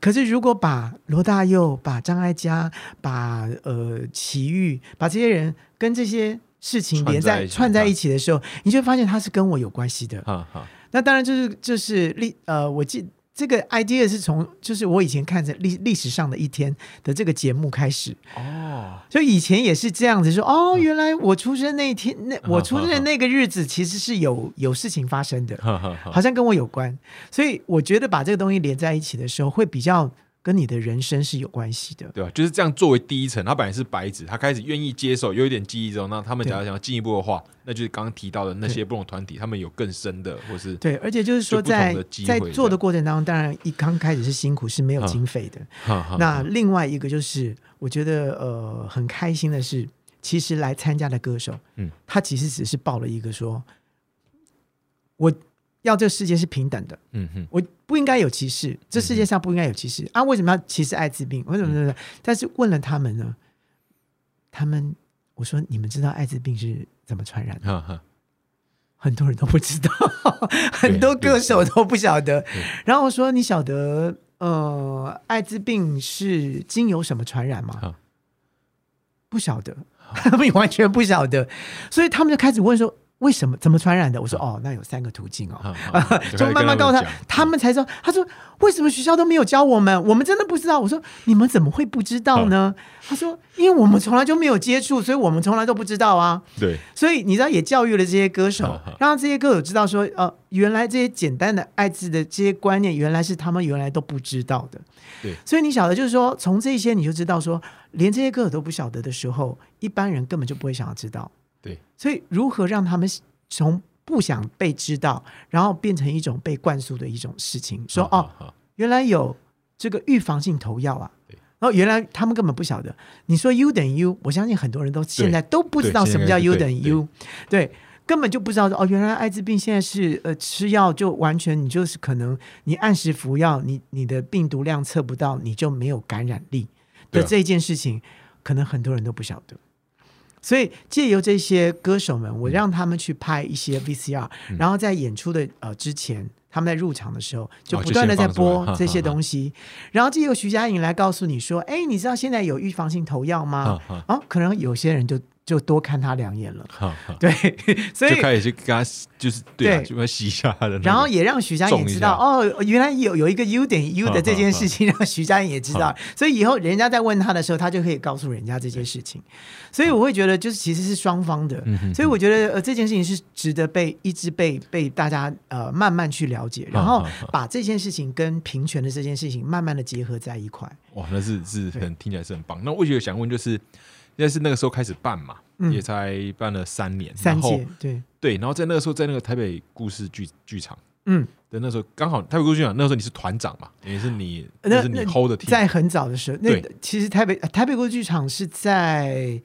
可是，如果把罗大佑、把张艾嘉、把呃齐豫、把这些人跟这些事情连在串在一起的时候，你就会发现他是跟我有关系的。那当然就是就是历呃，我记这个 idea 是从就是我以前看着历历史上的一天的这个节目开始，哦，就以前也是这样子说哦，原来我出生那一天那我出生的那个日子其实是有有事情发生的，好像跟我有关，所以我觉得把这个东西连在一起的时候，会比较跟你的人生是有关系的。对吧？就是这样作为第一层，他本来是白纸，他开始愿意接受，有一点记忆之后，那他们假如想要进一步的话，那就是刚刚提到的那些不同团体，他们有更深的，或是对，而且就是说在，在做的过程当中，当然一刚开始是辛苦，是没有嗯经费的。那另外一个就是，我觉得呃很开心的是，其实来参加的歌手，嗯，他其实只是报了一个说，我要这个世界是平等的，嗯哼，我不应该有歧视，这世界上不应该有歧视、啊！为什么要歧视艾滋病？为什么呢？但是问了他们呢，他们我说你们知道艾滋病是怎么传染的？很多人都不知道，很多歌手都不晓得。然后我说你晓得呃艾滋病是经由什么传染吗？不晓得，他们完全不晓得，所以他们就开始问说。为什么怎么传染的？我说哦，那有三个途径哦。就慢慢告诉他，他们才知道。他说：“为什么学校都没有教我们？我们真的不知道。”我说：“你们怎么会不知道呢？”他说：“因为我们从来就没有接触，所以我们从来都不知道啊。对，所以你知道，也教育了这些歌手 让这些歌手知道说，呃，原来这些简单的艾滋的这些观念，原来是他们原来都不知道的。对，所以你晓得，就是说，从这些你就知道说，连这些歌手都不晓得的时候，一般人根本就不会想要知道。对，所以如何让他们从不想被知道，然后变成一种被灌输的一种事情，说哦，原来有这个预防性投药啊。对。然后原来他们根本不晓得，你说 U 等于 U，我相信很多人都现在都不知道什么叫 U 等于 U，对，根本就不知道哦，原来艾滋病现在是呃吃药就完全你就是可能你按时服药，你你的病毒量测不到，你就没有感染力。的这件事情，可能很多人都不晓得。所以借由这些歌手们，我让他们去拍一些 VCR，、嗯。然后在演出的呃之前，他们在入场的时候就哦不断的在播这些东西，然后借由徐佳莹来告诉你说：“哎，你知道现在有预防性投药吗？啊？”哦，可能有些人就就多看他两眼了。好好，对，所以就开始去跟他就是对就要洗一下他的那个，然后也让徐佳莹知道哦，原来有有一个 U 等于 U 的这件事情，让徐佳莹也知道，所以以后人家在问他的时候，他就可以告诉人家这件事情。所以我会觉得，就是其实是双方的，所以我觉得呃这件事情是值得被一直被被大家呃慢慢去了解，然后把这件事情跟平权的这件事情慢慢的结合在一块。哇，那是是很听起来是很棒。那我也想问，就是应该是那个时候开始办嘛，嗯。也才办了三年，三然后届对，对，然后在那个时候，在那个台北故事剧剧场嗯，的那时候，刚好台北故事剧场那时候你是团长嘛，也是你那那是你 hold 的在很早的时候，那其实台北呃台北故事剧场是在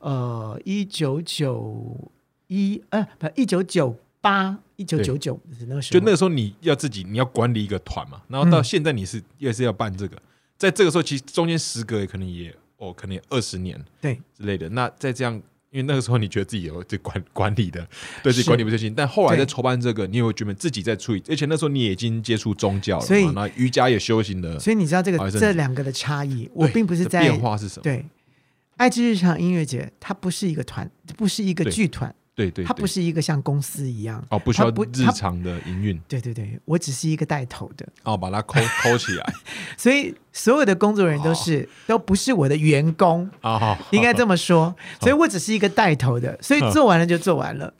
呃一九九一呃不一九九八一九九九那个时候，就那个时候你要自己你要管理一个团嘛，然后到嗯。现在你是也是要办这个，在这个时候其实中间时隔也可能也哦可能也二十年对。之类的，那在这样。因为那个时候你觉得自己有这管管理的，对自己管理不自信，但后来在筹办这个，你有觉得自己在处理，而且那时候你也已经接触宗教了所以嘛，那瑜伽也修行了，所以你知道这个这两个的差异，我并不是在变化是什么？对。爱之日常音乐节，它不是一个团，不是一个剧团，对对，它不是一个像公司一样。哦，不需要不日常的营运，对对对，我只是一个带头的，哦，把它抠 抠起来。所以所有的工作人员都是、都不是我的员工，啊，好应该这么说。所以我只是一个带头的，所以做完了就做完了。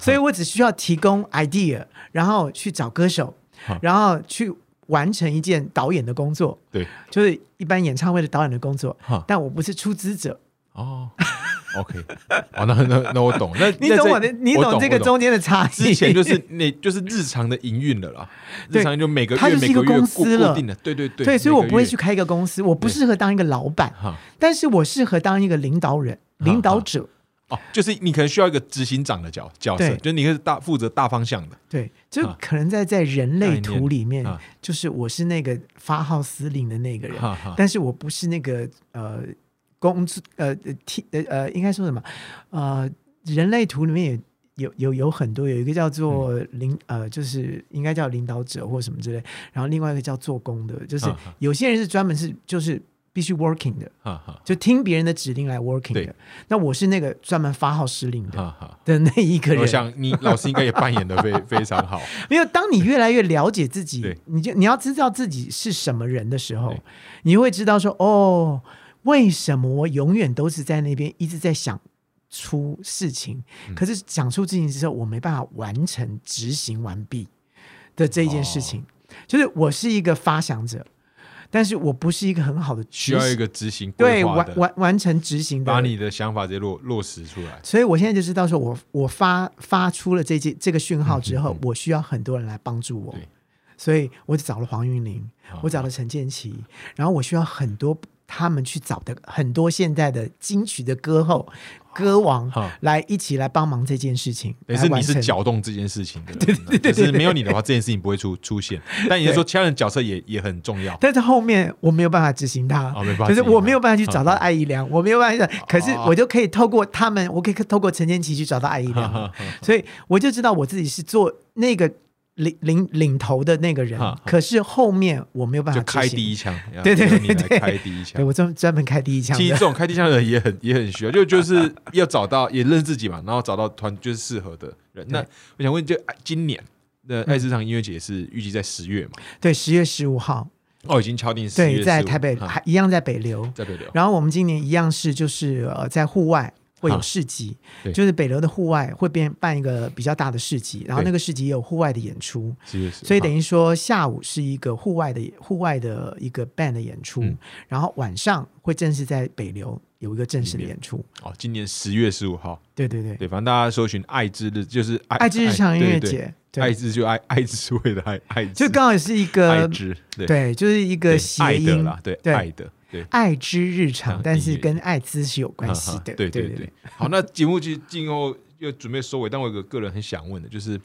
所以我只需要提供 idea，然后去找歌手，然后去完成一件导演的工作，对，就是一般演唱会的导演的工作。但我不是出资者，哦 OK，哦，那那那我懂，那 你懂我的，你懂这个中间的差异。之前就是那就是日常的营运了啦，日常就每个它月每个月就是一个公固司了固定的，对对对，对，所以我不会去开一个公司，我不适合当一个老板，哈。但是我适合当一个领导人、领导者。哦，就是你可能需要一个执行长的角角色，就是你是大负责大方向的，对，就啊可能在在人类图里面啊，就是我是那个发号司令的那个人，但是我不是那个呃工作呃呃替呃呃应该说什么呃人类图里面也。有有有很多，有一个叫做嗯领、呃，就是应该叫领导者或什么之类，然后另外一个叫做工的，就是有些人是专门是就是必须 working 的，就听别人的指令来 working 的。那我是那个专门发号施令的。的那一个人。我想你老师应该也扮演的非 非常好，没有，当你越来越了解自己，你就你要知道自己是什么人的时候对，你会知道说，哦，为什么我永远都是在那边一直在想出事情，嗯。可是想出事情之后，我没办法完成执行完毕的这一件事情。哦。就是我是一个发想者，但是我不是一个很好的需要一个执行对完完完成执行的。把你的想法直接落落实出来。所以我现在就知道说我，我发发出了这件这个讯号之后，嗯嗯嗯。我需要很多人来帮助我，所以我就找了黄韵玲，我找了陈建奇，然后我需要很多他们去找的很多现在的金曲的歌后、歌王好来一起来帮忙这件事情，等于是你是搅动这件事情的 对，对对就是没有你的话，这件事情不会出出现。但也就是说，其他人角色也也很重要。但是后面我没有办法执行它，哦没办法就是我没有办法去找到艾怡良，我没有办法，可是哦我就可以透过他们，我可以透过陈建奇去找到艾怡良，所以我就知道我自己是做那个领领领头的那个人可是后面我没有办法就 开第一枪，对对对开第一枪。对我专专门开第一枪，其实这种开第一枪的人也很也很需要，就就是要找到也认识自己嘛，然后找到团就是适合的人。那我想问，就哎今年的爱市场音乐节是预计在十月嘛？对，十月十五号，哦，已经敲定十月对，在台北啊还一样在北流，在北流，然后我们今年一样是就是呃在户外。会有啊市集，对。就是北流的户外会变办一个比较大的市集，然后那个市集也有户外的演出，所以等于于说下午是一个户外的户外的一个 band 的演出，嗯。然后晚上会正式在北流有一个正式的演出。哦，今年十月十五号，对对对，对，反正大家搜寻爱之日就是爱爱之日常音乐，节，对，爱之就爱爱之是为了爱爱之，就刚好是一爱个之对。对，就是一个对谐音啦，对对。爱的对。爱之日常啊，但是跟艾滋是有关系的。对对对。好，那节目其实进后又准备收尾，但我有个个人很想问的，就是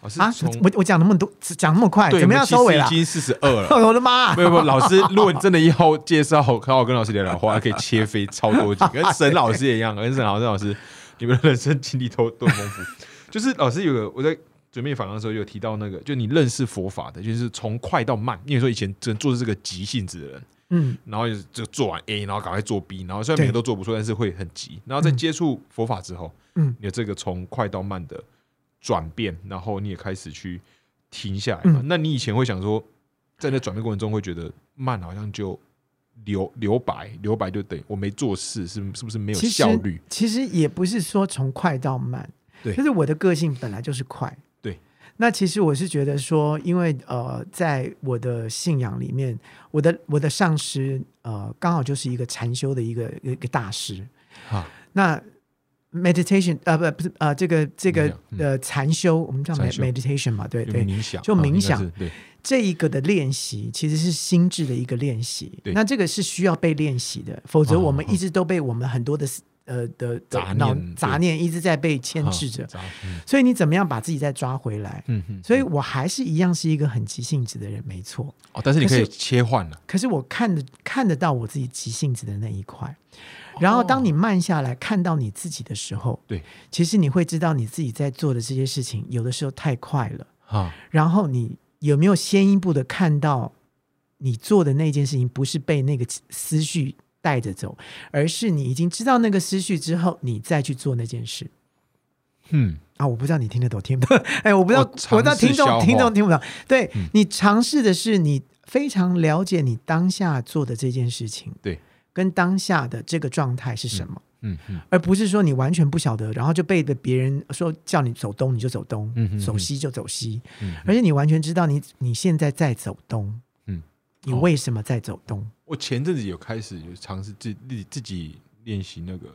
老师啊，我我讲那么多，讲那么快，怎么样收尾啦已？经四十二了。我的妈！没有没有，老师，如果你真的要介绍好好好跟老师聊聊的话，可以切飞超多集，跟 沈老师也一样，跟沈老师老师，你们的人生经历都都很丰富。就是老师有个我在准备访谈的时候有提到那个，就你认识佛法的，就是从快到慢。因为说以前真做的是个急性子的人，嗯，然后就就做完 A，然后赶快做 B，然后虽然每个都做不错，但是会很急。然后在接触佛法之后，嗯你的这个从快到慢的转变，然后你也开始去停下来嘛。嗯那你以前会想说，在那转变过程中会觉得慢好像就留留白，留白就等于我没做事，是是不是没有效率？其实也不是说从快到慢，对就是我的个性本来就是快。对，那其实我是觉得说，因为呃，在我的信仰里面，我的我的上师呃，刚好就是一个禅修的一个一个大师。啊，那 meditation 呃不不是呃这个这个呃禅修，我们叫 meditation 嘛，对对，冥想，啊就冥想对，这一个的练习其实是心智的一个练习，那这个是需要被练习的，否则哦我们一直都被我们很多的呃的的杂脑念杂念一直在被牵制着，所以你怎么样把自己再抓回来？嗯嗯，所以我还是一样是一个很急性子的人，没错。哦，但是你可以切换了，可是我看得看得到我自己急性子的那一块，然后当你慢下来看到你自己的时候，对，其实你会知道你自己在做的这些事情，有的时候太快了。啊，然后你有没有先一步的看到你做的那件事情不是被那个思绪带着走，而是你已经知道那个思绪之后，你再去做那件事。嗯，啊？我不知道你听得懂听不懂？哎，我不知道，我不知道听众听众听不懂。对、嗯。你尝试的是你非常了解你当下做的这件事情，对，跟当下的这个状态是什么。嗯。嗯，而不是说你完全不晓得，然后就被的别人说叫你走东你就走东，嗯哼走西就走西，嗯。而且你完全知道你你现在在走东，嗯，你哦。为什么在走东？我前阵子有开始有尝试自自自己练习那个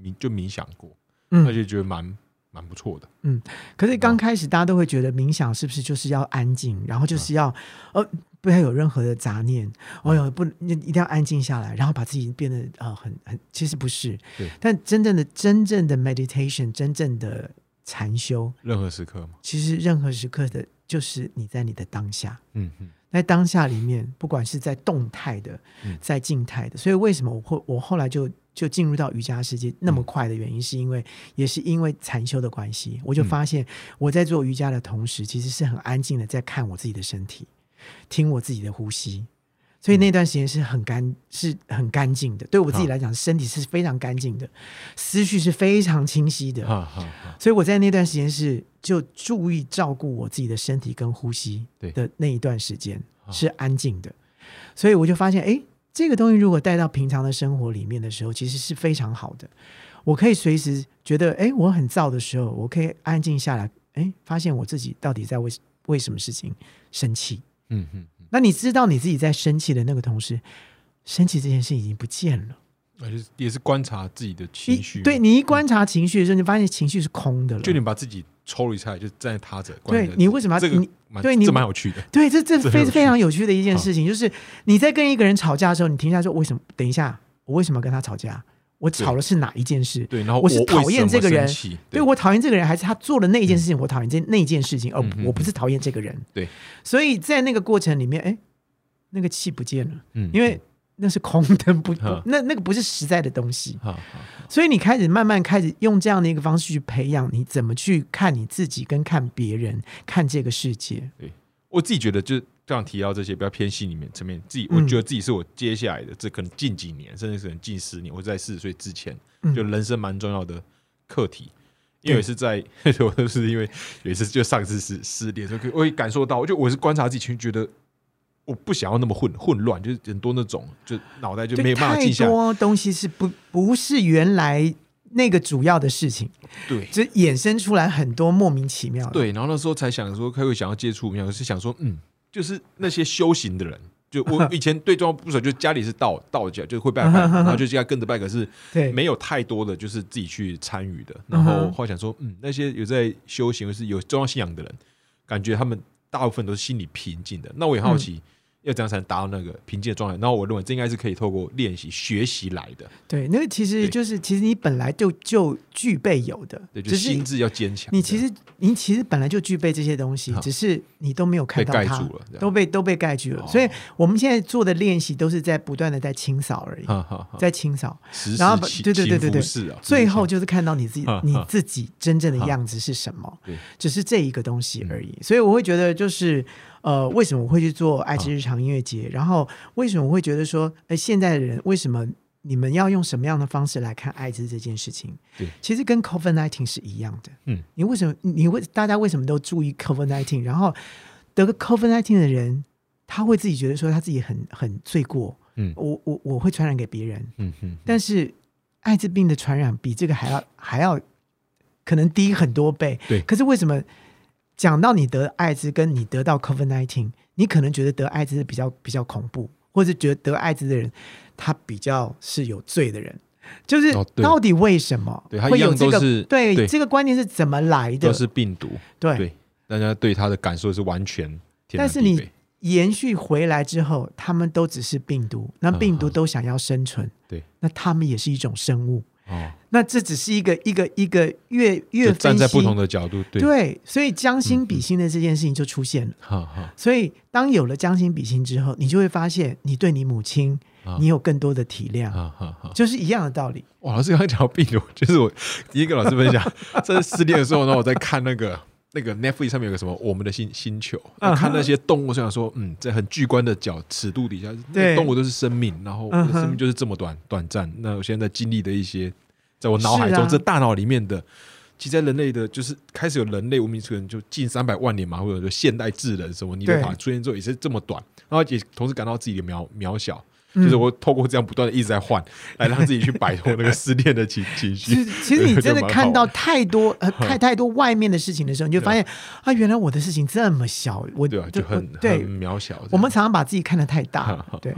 冥就冥想过，嗯而且觉得蛮蛮不错的。嗯可是刚开始大家都会觉得冥想是不是就是要安静，然后就是要、呃不要有任何的杂念，哦哟不你一定要安静下来，然后把自己变得呃很很其实不是对，但真正的真正的 meditation，真正的禅修，任何时刻嘛，其实任何时刻的就是你在你的当下。嗯嗯，在当下里面，不管是在动态的嗯，在静态的，所以为什么我会我后来就就进入到瑜伽世界那么嗯。快的原因，是因为也是因为禅修的关系，我就嗯。发现我在做瑜伽的同时，其实是很安静的在看我自己的身体，听我自己的呼吸。所以那段时间是很干，是很干净的。对我自己来讲，身体是非常干净的，思绪是非常清晰的。所以我在那段时间是就注意照顾我自己的身体跟呼吸对的那一段时间啊是安静的，所以我就发现，哎，这个东西如果带到平常的生活里面的时候，其实是非常好的。我可以随时觉得，哎，我很燥的时候，我可以安静下来，哎，发现我自己到底在为为什么事情生气。嗯嗯，那你知道你自己在生气的那个同时，生气这件事已经不见了。而且也是观察自己的情绪，对，你一观察情绪的时候，你发现情绪是空的了。就你把自己抽离出来，就站在他者，观对你为什么要这个你对你这蛮有趣的，对，这这非非常有趣的一件事情，就是你在跟一个人吵架的时候，你停下来说：“为什么？等一下，我为什么要跟他吵架？我吵的是哪一件事？对，然后我是讨厌这个人对。我讨厌这个人，还是他做的那一件事情，我讨厌这那一件事情，而我不是讨厌这个人。对，所以在那个过程里面，哎，那个气不见了，嗯因为那是空的，不那那个不是实在的东西。所以你开始慢慢开始用这样的一个方式去培养你怎么去看你自己，跟看别人，看这个世界。我自己觉得，就这样提到这些比较偏心里面层面，自己嗯我觉得自己是我接下来的，这可能近几年，甚至可能近十年，我在四十岁之前，嗯就人生蛮重要的课题。因为是在，我都是因为有一次就上次失失恋的时候，我会感受到，就我是观察自己情绪，觉得我不想要那么混混乱，就是很多那种就脑袋就没有办法记下来。多东西是不不是原来那个主要的事情，对就衍生出来很多莫名其妙的。对，然后那时候才想说，开会想要接触冥想，是想说，嗯，就是那些修行的人。就我 以前对宗教不熟，就家里是道道教，就是会拜拜，然后就这样跟着拜，可是对没有太多的就是自己去参与的。然后后来想说，嗯，那些有在修行或是有宗教信仰的人，感觉他们大部分都是心里平静的。那我也好嗯奇，要怎样才能达到那个平静的状态？然后我认为这应该是可以透过练习、学习来的。对，那个其实就是其实你本来就就具备有的，对，就是心智要坚强。你其实你其实本来就具备这些东西，只是你都没有看被盖到它，住了，都被都被盖住了。哦所以我们现在做的练习都是在不断的在清扫而已，在清扫。时然后对对对对对最后就是看到你自己你自己真正的样子是什么对，只是这一个东西而已。所以我会觉得就是呃，为什么我会去做爱之日常音乐节？然后为什么我会觉得说，哎，现在的人为什么你们要用什么样的方式来看艾滋这件事情？对，其实跟 COVID nineteen 是一样的。嗯，你为什么你为大家为什么都注意 COVID nineteen？然后得个 COVID nineteen 的人，他会自己觉得说他自己很很罪过，嗯我我我会传染给别人。嗯哼，但是艾滋病的传染比这个还要还要可能低很多倍。对可是为什么讲到你得艾滋，跟你得到 COVID nineteen，你可能觉得得艾滋比较比较恐怖，或者觉得得艾滋的人他比较是有罪的人。就是到底为什么对他一样会有这个？都是对对这个观念是怎么来的都？是病毒，对，对，大家对他的感受是完全天但是你延续回来之后，他们都只是病毒，那病毒都想要生存，对，那他们也是一种生物。哦，那这只是一个一个一个越越就分析站在不同的角度，对，对，所以将心嗯比心的这件事情就出现了。哈哈，所以当有了将心比心之后，你就会发现，你对你母亲，啊你有更多的体谅，哈哈哈。就是一样的道理。哇，老师刚刚讲到病毒，就是我 第一个老师分享，在失恋的时候呢，我在看那个那个 Netflix 上面有个什么《我们的星星球》，看那些动物，就想说，嗯，在很巨观的角尺度底下，动物都是生命，然后生命就是这么短短暂。那我现在经历的一些，在我脑海中，这大脑里面的。其实，在人类的，就是开始有人类文明出现，就近三百万年嘛，或者说现代智人什么尼德塔对出现之后，也是这么短，然后也同时感到自己的渺渺小，嗯就是我透过这样不断的一直在换，来让自己去摆脱那个失恋的情 情绪。其实你 真的看到太多呃 太太多外面的事情的时候，你就发现啊，原来我的事情这么小，我对啊就很对渺小。我们常常把自己看得太大，对，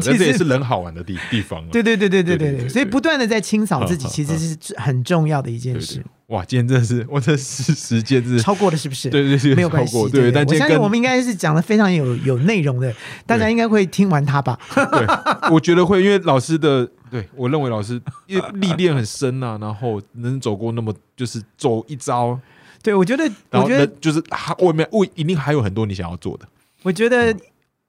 其实也是人好玩的地地方。对对对对对对对，所以不断的在清扫自己，其实是很重要的一件事。哇，今天真的是，我这时时间真是，超过了是不是？对对对，没有关系超过，对，但我相信我们应该是讲的非常有有内容的，大家应该会听完它吧？对，我觉得会，因为老师的，对我认为老师因为历练很深呐、然后能走过那么就是走一招，对，我觉得，我觉得就是还外面我一定还有很多你想要做的，我觉得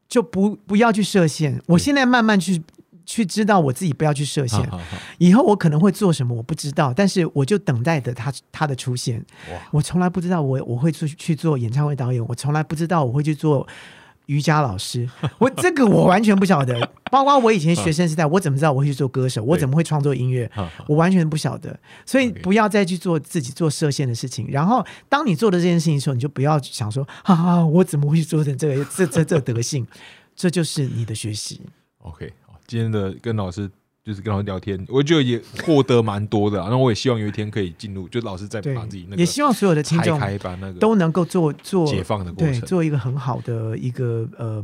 就不不要去设限。我现在慢慢去去知道我自己不要去设限，好好好以后我可能会做什么我不知道，但是我就等待着他他的出现。我从来不知道我我会去去做演唱会导演，我从来不知道我会去做瑜伽老师，我这个我完全不晓得。包括我以前学生时代，我怎么知道我会去做歌手？我怎么会创作音乐？我完全不晓得，所以不要再去做自己做设限的事情。然后，当你做的这件事情的时候，你就不要想说，哈、哈，我怎么会去做成这个这这这德性？这就是你的学习。OK，好，今天的跟老师就是跟老师聊天，我觉得也获得蛮多的啊，然后我也希望有一天可以进入，就老师再对把自己那，个也希望所有的听众开把那个都能够做做解放的过对，程。做一个很好的一个呃，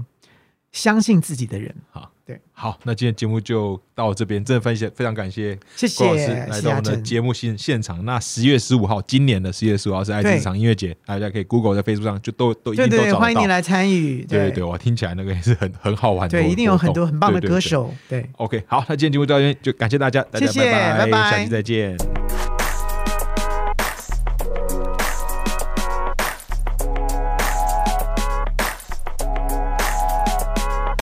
相信自己的人。好，对，好，那今天节目就到这边，真的分享非常感谢谢谢郭老师来到我们的。节目现现场。那十月十五号，今年的十月十五号是爱对之场音乐节，大家可以 Google 在 Facebook 上就都都一定都找到。欢迎你来参与。对对对，我听起来那个也是很很好玩对，一定有很多很棒的歌手。对。OK，好，那今天节目到这边就感谢大家，大家谢谢拜拜拜下期再见。